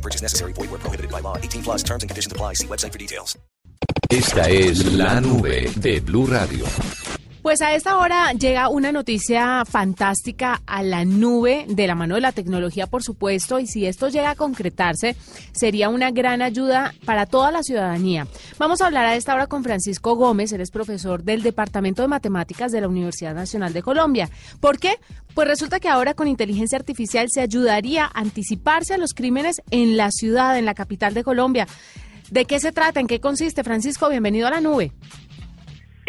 Purchase necessary. Void where prohibited by law. 18 plus terms and conditions apply. See website for details. Esta es la nube de Blue Radio. Pues a esta hora llega una noticia fantástica a la nube de la mano de la tecnología, por supuesto, y si esto llega a concretarse, sería una gran ayuda para toda la ciudadanía. Vamos a hablar a esta hora con Francisco Gómez, él es profesor del Departamento de Matemáticas de la Universidad Nacional de Colombia. ¿Por qué? Pues resulta que ahora con inteligencia artificial se ayudaría a anticiparse a los crímenes en la ciudad, en la capital de Colombia. ¿De qué se trata? ¿En qué consiste? Francisco, bienvenido a la nube.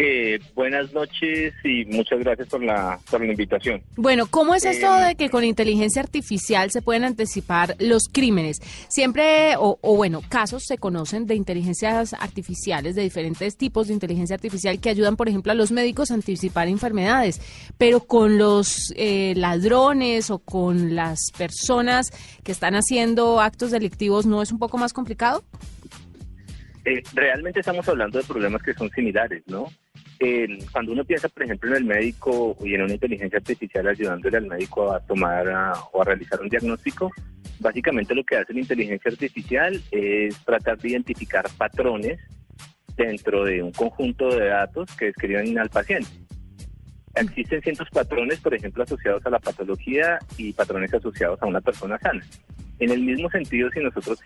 Eh, buenas noches y muchas gracias por la, por la invitación. Bueno, ¿cómo es esto Eh, de que con inteligencia artificial se pueden anticipar los crímenes? Siempre, o, o bueno, casos se conocen de inteligencias artificiales, de diferentes tipos de inteligencia artificial que ayudan, por ejemplo, a los médicos a anticipar enfermedades, pero con los eh, ladrones o con las personas que están haciendo actos delictivos, ¿no es un poco más complicado? Eh, realmente estamos hablando de problemas que son similares, ¿no? Eh, cuando uno piensa, por ejemplo, en el médico y en una inteligencia artificial ayudándole al médico a tomar o a realizar un diagnóstico, básicamente lo que hace la inteligencia artificial es tratar de identificar patrones dentro de un conjunto de datos que describen al paciente. Existen ciertos patrones, por ejemplo, asociados a la patología y patrones asociados a una persona sana. En el mismo sentido, si nosotros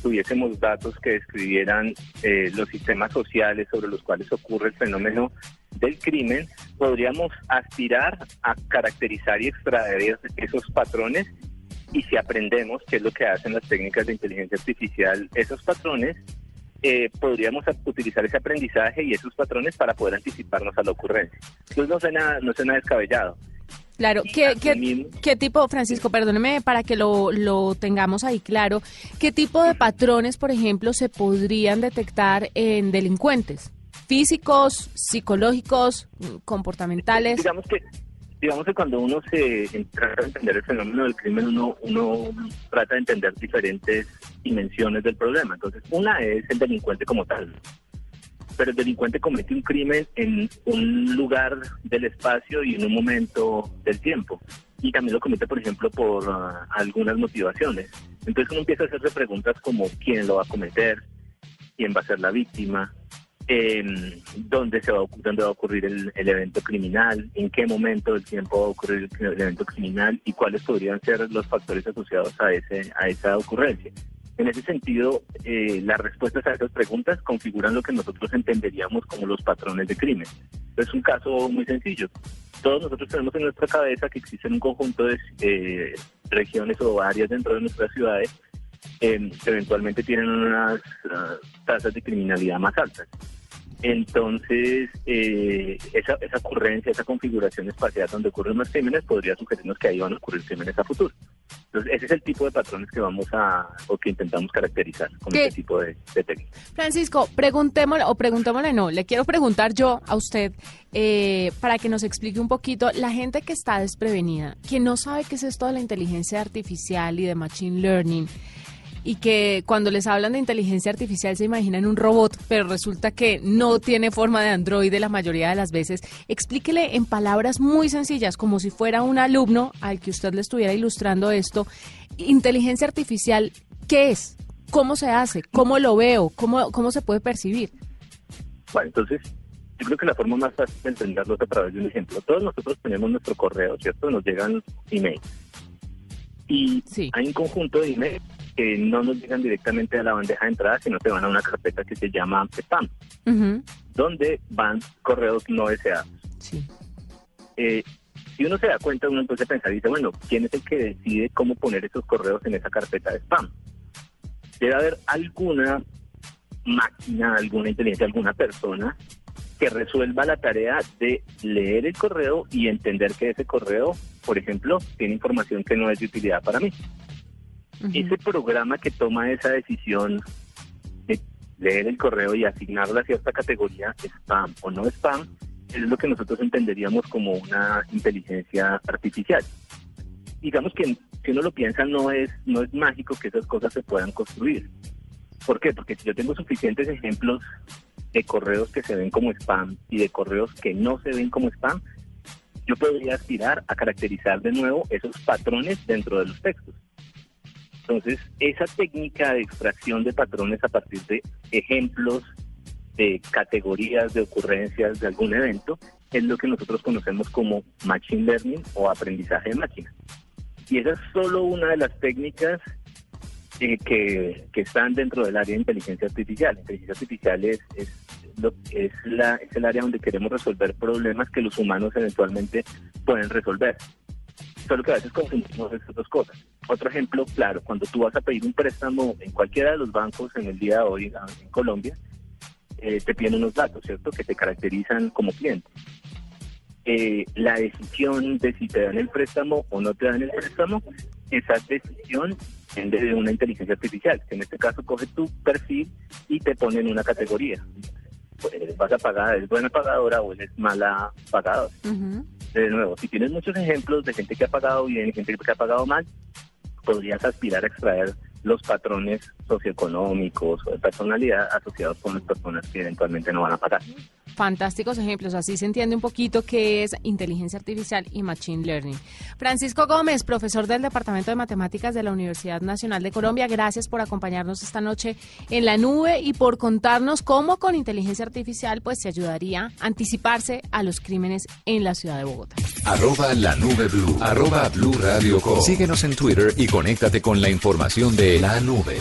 tuviésemos datos que describieran eh, los sistemas sociales sobre los cuales ocurre el fenómeno del crimen, podríamos aspirar a caracterizar y extraer esos patrones y si aprendemos, que es lo que hacen las técnicas de inteligencia artificial, esos patrones, eh, podríamos utilizar ese aprendizaje y esos patrones para poder anticiparnos a la ocurrencia. Entonces no suena, no suena descabellado. Claro, ¿qué, qué, qué tipo, Francisco, perdóneme para que lo, lo tengamos ahí claro, qué tipo de patrones, por ejemplo, se podrían detectar en delincuentes? ¿Físicos, psicológicos, comportamentales? Digamos que, digamos que cuando uno se trata de entender el fenómeno del crimen, uno, uno trata de entender diferentes dimensiones del problema. Entonces, una es el delincuente como tal. Pero el delincuente comete un crimen en un lugar del espacio y en un momento del tiempo. Y también lo comete, por ejemplo, por ah, algunas motivaciones. Entonces uno empieza a hacerse preguntas como quién lo va a cometer, quién va a ser la víctima, eh, dónde, se va, a ocurrir el, el evento criminal, en qué momento del tiempo va a ocurrir el, el evento criminal y cuáles podrían ser los factores asociados a, ese, a esa ocurrencia. En ese sentido, eh, las respuestas a esas preguntas configuran lo que nosotros entenderíamos como los patrones de crimen. Es un caso muy sencillo. Todos nosotros tenemos en nuestra cabeza que existen un conjunto de eh, regiones o áreas dentro de nuestras ciudades que eventualmente tienen unas tasas de criminalidad más altas. Entonces, eh, esa, esa ocurrencia, esa configuración espacial donde ocurren los crímenes podría sugerirnos que ahí van a ocurrir crímenes a futuro. Entonces, ese es el tipo de patrones que vamos a, o que intentamos caracterizar con ¿Qué? este tipo de, de técnicas. Francisco, preguntémosle, o preguntémosle no, le quiero preguntar yo a usted eh, para que nos explique un poquito, la gente que está desprevenida, que no sabe qué es esto de la inteligencia artificial y de machine learning, y que cuando les hablan de inteligencia artificial se imaginan un robot, pero resulta que no tiene forma de androide la mayoría de las veces. Explíquele en palabras muy sencillas, como si fuera un alumno al que usted le estuviera ilustrando esto, inteligencia artificial, ¿qué es? ¿Cómo se hace? ¿Cómo lo veo? ¿Cómo, cómo se puede percibir? Bueno, entonces, yo creo que la forma más fácil de entenderlo es a través de un ejemplo. Todos nosotros tenemos nuestro correo, ¿cierto? Nos llegan emails. Y Sí. hay un conjunto de emails que no nos llegan directamente a la bandeja de entrada, sino que van a una carpeta que se llama spam, donde van correos no deseados. Sí. Eh, si uno se da cuenta, uno entonces pensar y dice, bueno, ¿quién es el que decide cómo poner esos correos en esa carpeta de spam? Debe haber alguna máquina, alguna inteligencia, alguna persona que resuelva la tarea de leer el correo y entender que ese correo, por ejemplo, tiene información que no es de utilidad para mí. Ese programa que toma esa decisión eh, leer el correo y asignarle a cierta categoría spam o no spam, es lo que nosotros entenderíamos como una inteligencia artificial. Digamos que si uno lo piensa no es no es mágico que esas cosas se puedan construir. ¿Por qué? Porque si yo tengo suficientes ejemplos de correos que se ven como spam y de correos que no se ven como spam, yo podría aspirar a caracterizar de nuevo esos patrones dentro de los textos. Entonces, esa técnica de extracción de patrones a partir de ejemplos, de categorías, de ocurrencias de algún evento, es lo que nosotros conocemos como Machine Learning o aprendizaje de máquina. Y esa es solo una de las técnicas eh, que, que, están dentro del área de inteligencia artificial. Inteligencia artificial es, es, la, es el área donde queremos resolver problemas que los humanos eventualmente pueden resolver. Solo que a veces confundimos estas dos cosas. Otro ejemplo, claro, cuando tú vas a pedir un préstamo en cualquiera de los bancos en el día de hoy en Colombia, eh, te piden unos datos, ¿cierto?, que te caracterizan como cliente. Eh, la decisión de si te dan el préstamo o no te dan el préstamo, esa decisión depende de una inteligencia artificial, que en este caso coge tu perfil y te pone en una categoría. Pues, vas a pagar, ¿es buena pagadora o eres mala pagadora? De nuevo, si tienes muchos ejemplos de gente que ha pagado bien y gente que ha pagado mal, podrías aspirar a extraer los patrones socioeconómicos o de personalidad asociados con las personas que eventualmente no van a pagar. Fantásticos ejemplos, así se entiende un poquito qué es inteligencia artificial y machine learning. Francisco Gómez, profesor del Departamento de Matemáticas de la Universidad Nacional de Colombia, gracias por acompañarnos esta noche en la nube y por contarnos cómo con inteligencia artificial pues se ayudaría a anticiparse a los crímenes en la ciudad de Bogotá. Arroba la nube blue, arroba blue radio. Síguenos en Twitter y conéctate con la información de la nube.